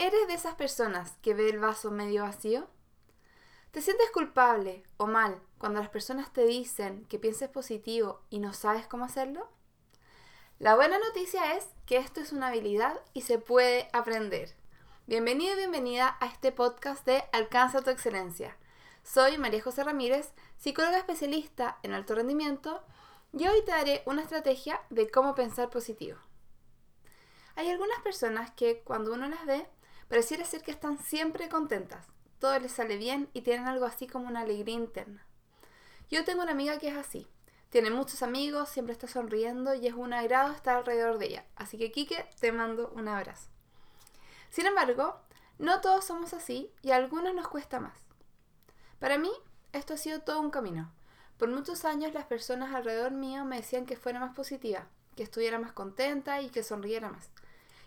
¿Eres de esas personas que ve el vaso medio vacío? ¿Te sientes culpable o mal cuando las personas te dicen que pienses positivo y no sabes cómo hacerlo? La buena noticia es que esto es una habilidad y se puede aprender. Bienvenido y bienvenida a este podcast de Alcanza tu excelencia. Soy María José Ramírez, psicóloga especialista en alto rendimiento, y hoy te daré una estrategia de cómo pensar positivo. Hay algunas personas que cuando uno las ve, pareciera ser que están siempre contentas, todo les sale bien y tienen algo así como una alegría interna. Yo tengo una amiga que es así. Tiene muchos amigos, siempre está sonriendo y es un agrado estar alrededor de ella. Así que Kike, te mando un abrazo. Sin embargo, no todos somos así y a algunos nos cuesta más. Para mí, esto ha sido todo un camino. Por muchos años las personas alrededor mío me decían que fuera más positiva, que estuviera más contenta y que sonriera más.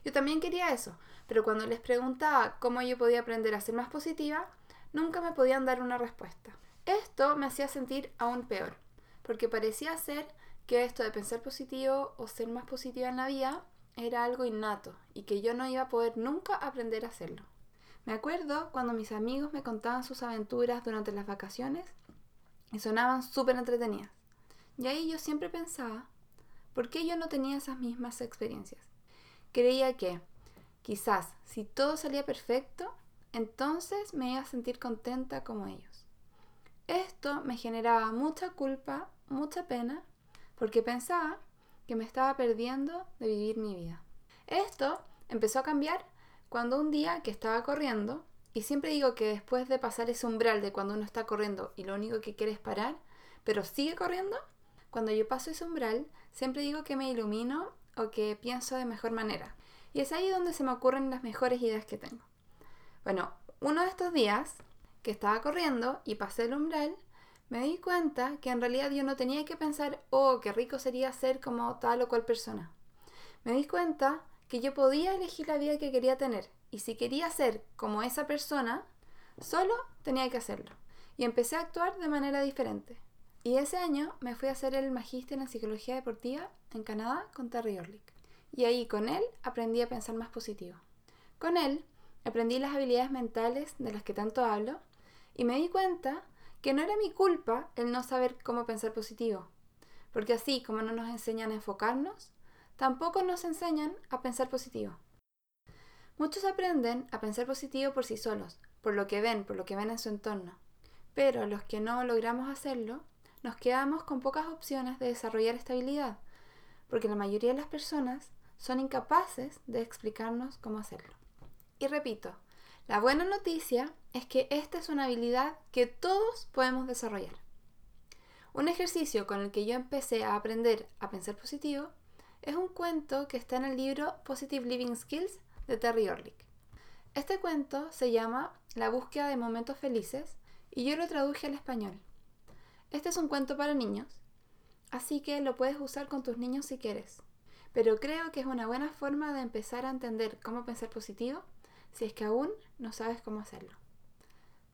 Yo también quería eso, pero cuando les preguntaba cómo yo podía aprender a ser más positiva, nunca me podían dar una respuesta. Esto me hacía sentir aún peor, porque parecía ser que esto de pensar positivo o ser más positiva en la vida era algo innato y que yo no iba a poder nunca aprender a hacerlo. Me acuerdo cuando mis amigos me contaban sus aventuras durante las vacaciones y sonaban súper entretenidas. Y ahí yo siempre pensaba, ¿por qué yo no tenía esas mismas experiencias? Creía que, quizás, si todo salía perfecto, entonces me iba a sentir contenta como ellos. Esto me generaba mucha culpa, mucha pena, porque pensaba que me estaba perdiendo de vivir mi vida. Esto empezó a cambiar cuando un día que estaba corriendo, y siempre digo que después de pasar ese umbral de cuando uno está corriendo y lo único que quiere es parar, pero sigue corriendo, cuando yo paso ese umbral, siempre digo que me ilumino o que pienso de mejor manera. Y es ahí donde se me ocurren las mejores ideas que tengo. Bueno, uno de estos días que estaba corriendo y pasé el umbral, me di cuenta que en realidad yo no tenía que pensar, oh, qué rico sería ser como tal o cual persona. Me di cuenta que yo podía elegir la vida que quería tener y si quería ser como esa persona, solo tenía que hacerlo. Y empecé a actuar de manera diferente. Y ese año me fui a hacer el magíster en psicología deportiva en Canadá con Terry Orlick. Y ahí con él aprendí a pensar más positivo. Con él aprendí las habilidades mentales de las que tanto hablo y me di cuenta que no era mi culpa el no saber cómo pensar positivo. Porque así como no nos enseñan a enfocarnos, tampoco nos enseñan a pensar positivo. Muchos aprenden a pensar positivo por sí solos, por lo que ven, por lo que ven en su entorno. Pero los que no logramos hacerlo, nos quedamos con pocas opciones de desarrollar esta habilidad, porque la mayoría de las personas son incapaces de explicarnos cómo hacerlo. Y repito, la buena noticia es que esta es una habilidad que todos podemos desarrollar. Un ejercicio con el que yo empecé a aprender a pensar positivo es un cuento que está en el libro Positive Living Skills de Terry Orlick. Este cuento se llama La búsqueda de momentos felices y yo lo traduje al español. Este es un cuento para niños, así que lo puedes usar con tus niños si quieres. Pero creo que es una buena forma de empezar a entender cómo pensar positivo si es que aún no sabes cómo hacerlo.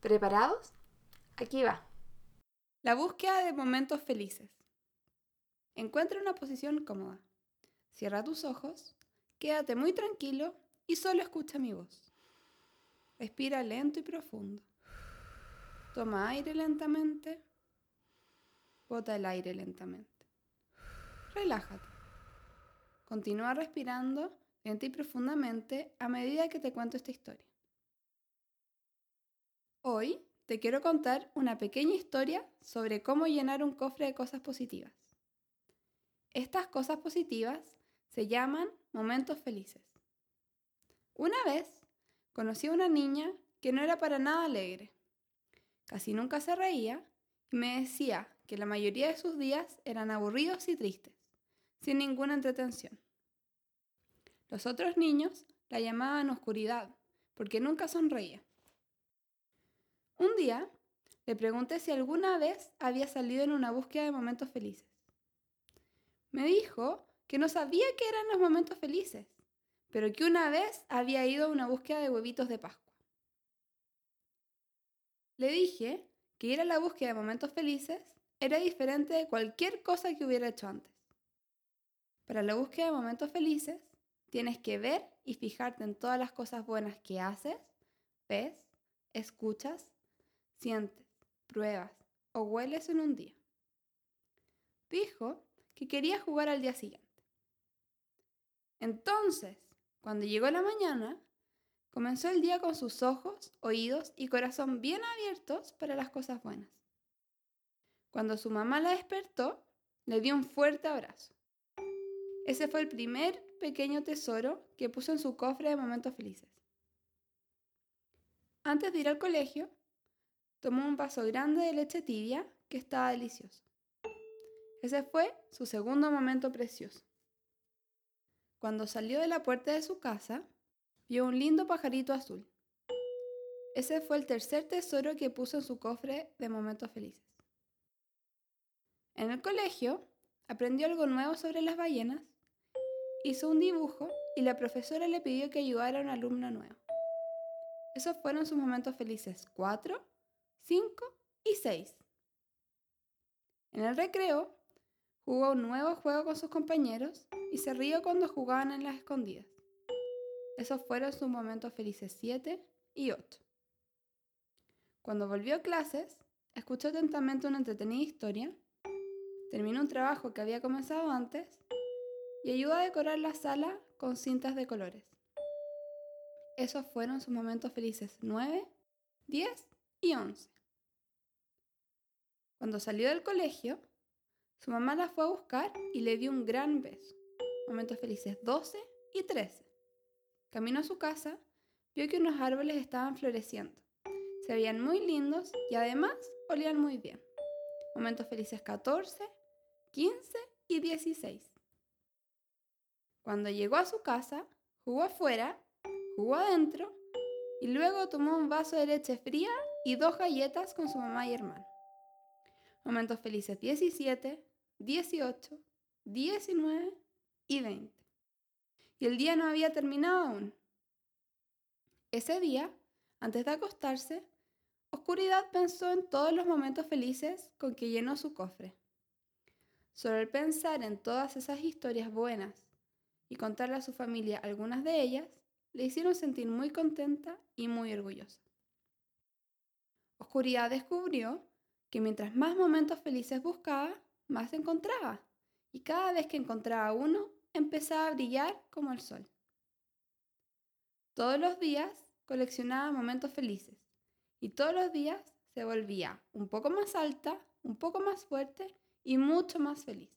¿Preparados? Aquí va. La búsqueda de momentos felices. Encuentra una posición cómoda. Cierra tus ojos, quédate muy tranquilo y solo escucha mi voz. Respira lento y profundo. Toma aire lentamente Bota el aire lentamente. Relájate. Continúa respirando lenta y profundamente a medida que te cuento esta historia. Hoy te quiero contar una pequeña historia sobre cómo llenar un cofre de cosas positivas. Estas cosas positivas se llaman momentos felices. Una vez conocí a una niña que no era para nada alegre. Casi nunca se reía y me decía que la mayoría de sus días eran aburridos y tristes, sin ninguna entretención. Los otros niños la llamaban oscuridad, porque nunca sonreía. Un día le pregunté si alguna vez había salido en una búsqueda de momentos felices. Me dijo que no sabía qué eran los momentos felices, pero que una vez había ido a una búsqueda de huevitos de Pascua. Le dije que ir a la búsqueda de momentos felices era diferente de cualquier cosa que hubiera hecho antes. Para la búsqueda de momentos felices, tienes que ver y fijarte en todas las cosas buenas que haces, ves, escuchas, sientes, pruebas o hueles en un día. Dijo que quería jugar al día siguiente. Entonces, cuando llegó la mañana, comenzó el día con sus ojos, oídos y corazón bien abiertos para las cosas buenas. Cuando su mamá la despertó, le dio un fuerte abrazo. Ese fue el primer pequeño tesoro que puso en su cofre de momentos felices. Antes de ir al colegio, tomó un vaso grande de leche tibia que estaba delicioso. Ese fue su segundo momento precioso. Cuando salió de la puerta de su casa, vio un lindo pajarito azul. Ese fue el tercer tesoro que puso en su cofre de momentos felices. En el colegio, aprendió algo nuevo sobre las ballenas, hizo un dibujo y la profesora le pidió que ayudara a un alumno nuevo. Esos fueron sus momentos felices 4, 5 y 6. En el recreo, jugó un nuevo juego con sus compañeros y se rió cuando jugaban en las escondidas. Esos fueron sus momentos felices 7 y 8. Cuando volvió a clases, escuchó atentamente una entretenida historia terminó un trabajo que había comenzado antes y ayudó a decorar la sala con cintas de colores. Esos fueron sus momentos felices 9, 10 y 11. Cuando salió del colegio, su mamá la fue a buscar y le dio un gran beso. Momentos felices 12 y 13. Camino a su casa, vio que unos árboles estaban floreciendo. Se veían muy lindos y además olían muy bien. Momentos felices 14 15 y 16. Cuando llegó a su casa, jugó afuera, jugó adentro y luego tomó un vaso de leche fría y dos galletas con su mamá y hermano. Momentos felices 17, 18, 19 y 20. Y el día no había terminado aún. Ese día, antes de acostarse, Oscuridad pensó en todos los momentos felices con que llenó su cofre. Solo el pensar en todas esas historias buenas y contarle a su familia algunas de ellas, le hicieron sentir muy contenta y muy orgullosa. Oscuridad descubrió que mientras más momentos felices buscaba, más encontraba, y cada vez que encontraba uno, empezaba a brillar como el sol. Todos los días coleccionaba momentos felices, y todos los días se volvía un poco más alta, un poco más fuerte y mucho más feliz.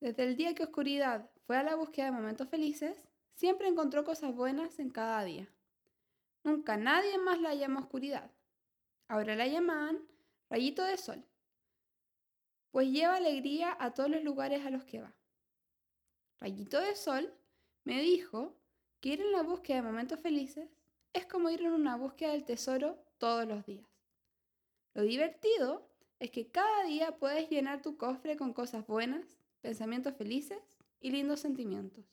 Desde el día que Oscuridad fue a la búsqueda de momentos felices, siempre encontró cosas buenas en cada día. Nunca nadie más la llamó Oscuridad. Ahora la llamaban Rayito de Sol, pues lleva alegría a todos los lugares a los que va. Rayito de Sol me dijo que ir en la búsqueda de momentos felices es como ir en una búsqueda del tesoro todos los días. Lo divertido es que cada día puedes llenar tu cofre con cosas buenas, pensamientos felices y lindos sentimientos.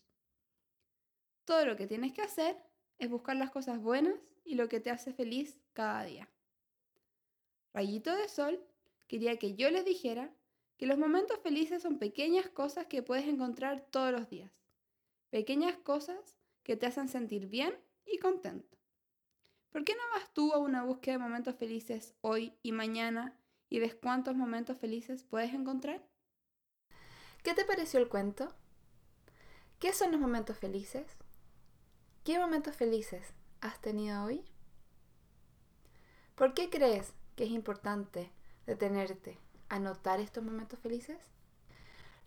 Todo lo que tienes que hacer es buscar las cosas buenas y lo que te hace feliz cada día. Rayito de Sol quería que yo les dijera que los momentos felices son pequeñas cosas que puedes encontrar todos los días. Pequeñas cosas que te hacen sentir bien y contento. ¿Por qué no vas tú a una búsqueda de momentos felices hoy y mañana y ves cuántos momentos felices puedes encontrar? ¿Qué te pareció el cuento? ¿Qué son los momentos felices? ¿Qué momentos felices has tenido hoy? ¿Por qué crees que es importante detenerte a notar estos momentos felices?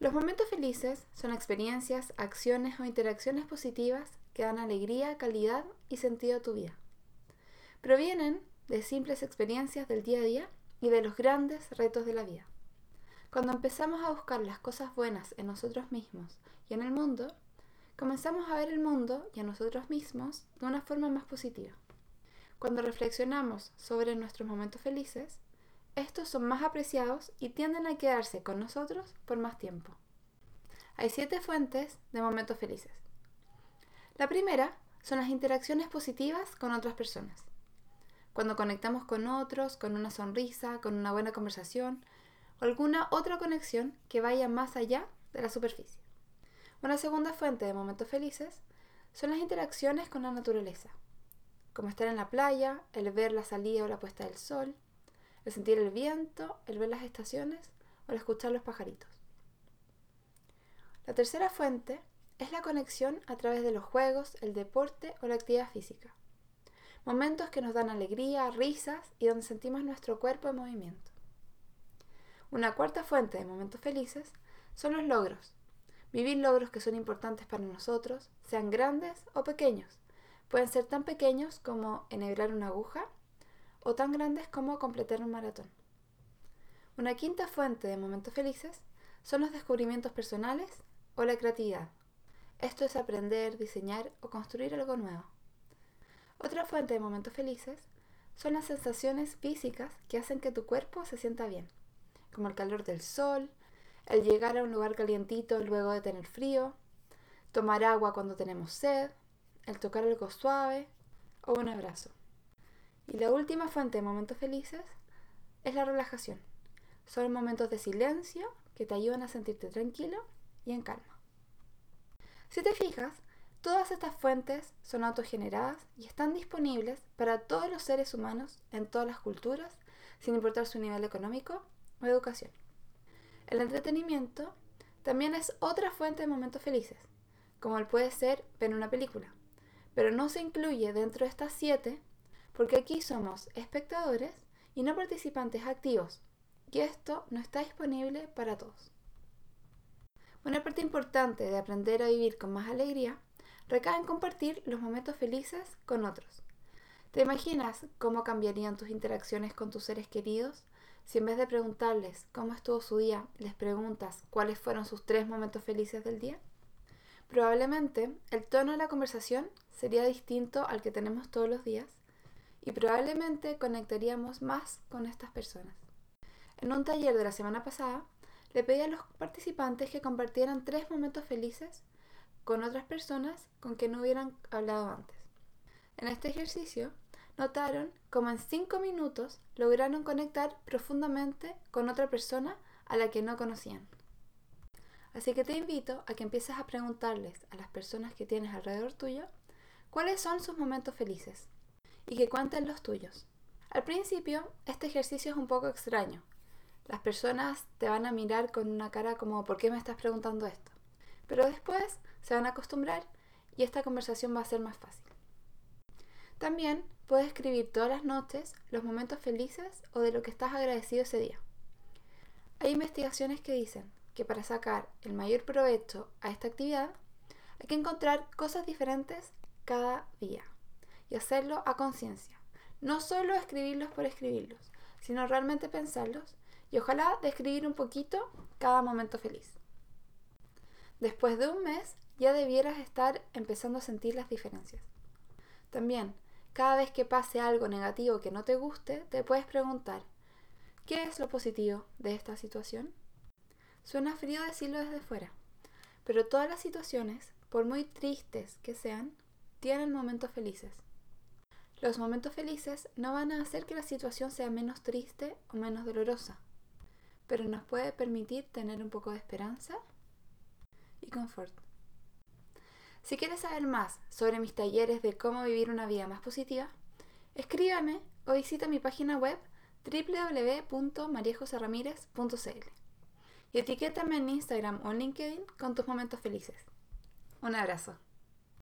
Los momentos felices son experiencias, acciones o interacciones positivas que dan alegría, calidad y sentido a tu vida. Provienen de simples experiencias del día a día y de los grandes retos de la vida. Cuando empezamos a buscar las cosas buenas en nosotros mismos y en el mundo, comenzamos a ver el mundo y a nosotros mismos de una forma más positiva. Cuando reflexionamos sobre nuestros momentos felices, estos son más apreciados y tienden a quedarse con nosotros por más tiempo. Hay siete fuentes de momentos felices. La primera son las interacciones positivas con otras personas cuando conectamos con otros, con una sonrisa, con una buena conversación o alguna otra conexión que vaya más allá de la superficie. Una segunda fuente de momentos felices son las interacciones con la naturaleza, como estar en la playa, el ver la salida o la puesta del sol, el sentir el viento, el ver las estaciones o el escuchar los pajaritos. La tercera fuente es la conexión a través de los juegos, el deporte o la actividad física. Momentos que nos dan alegría, risas y donde sentimos nuestro cuerpo en movimiento. Una cuarta fuente de momentos felices son los logros. Vivir logros que son importantes para nosotros, sean grandes o pequeños. Pueden ser tan pequeños como enhebrar una aguja o tan grandes como completar un maratón. Una quinta fuente de momentos felices son los descubrimientos personales o la creatividad. Esto es aprender, diseñar o construir algo nuevo. Otra fuente de momentos felices son las sensaciones físicas que hacen que tu cuerpo se sienta bien, como el calor del sol, el llegar a un lugar calientito luego de tener frío, tomar agua cuando tenemos sed, el tocar algo suave o un abrazo. Y la última fuente de momentos felices es la relajación. Son momentos de silencio que te ayudan a sentirte tranquilo y en calma. Si te fijas, todas estas fuentes son autogeneradas y están disponibles para todos los seres humanos en todas las culturas, sin importar su nivel económico o educación. El entretenimiento también es otra fuente de momentos felices, como el puede ser ver una película, pero no se incluye dentro de estas siete porque aquí somos espectadores y no participantes activos, y esto no está disponible para todos. Una parte importante de aprender a vivir con más alegría recae en compartir los momentos felices con otros. ¿Te imaginas cómo cambiarían tus interacciones con tus seres queridos si en vez de preguntarles cómo estuvo su día, les preguntas cuáles fueron sus tres momentos felices del día? Probablemente el tono de la conversación sería distinto al que tenemos todos los días y probablemente conectaríamos más con estas personas. En un taller de la semana pasada, le pedí a los participantes que compartieran tres momentos felices con otras personas con que no hubieran hablado antes. En este ejercicio, notaron cómo en cinco minutos lograron conectar profundamente con otra persona a la que no conocían. Así que te invito a que empieces a preguntarles a las personas que tienes alrededor tuyo cuáles son sus momentos felices y que cuenten los tuyos. Al principio, este ejercicio es un poco extraño, las personas te van a mirar con una cara como ¿por qué me estás preguntando esto? Pero después se van a acostumbrar y esta conversación va a ser más fácil. También puedes escribir todas las noches los momentos felices o de lo que estás agradecido ese día. Hay investigaciones que dicen que para sacar el mayor provecho a esta actividad hay que encontrar cosas diferentes cada día y hacerlo a conciencia. No solo escribirlos por escribirlos, sino realmente pensarlos y ojalá describir un poquito cada momento feliz. Después de un mes ya debieras estar empezando a sentir las diferencias. También, cada vez que pase algo negativo que no te guste, te puedes preguntar, ¿qué es lo positivo de esta situación? Suena frío decirlo desde fuera, pero todas las situaciones, por muy tristes que sean, tienen momentos felices. Los momentos felices no van a hacer que la situación sea menos triste o menos dolorosa pero nos puede permitir tener un poco de esperanza y confort. Si quieres saber más sobre mis talleres de cómo vivir una vida más positiva, escríbame o visita mi página web www.mariejoseramírez.cl y etiquétame en Instagram o LinkedIn con tus momentos felices. Un abrazo.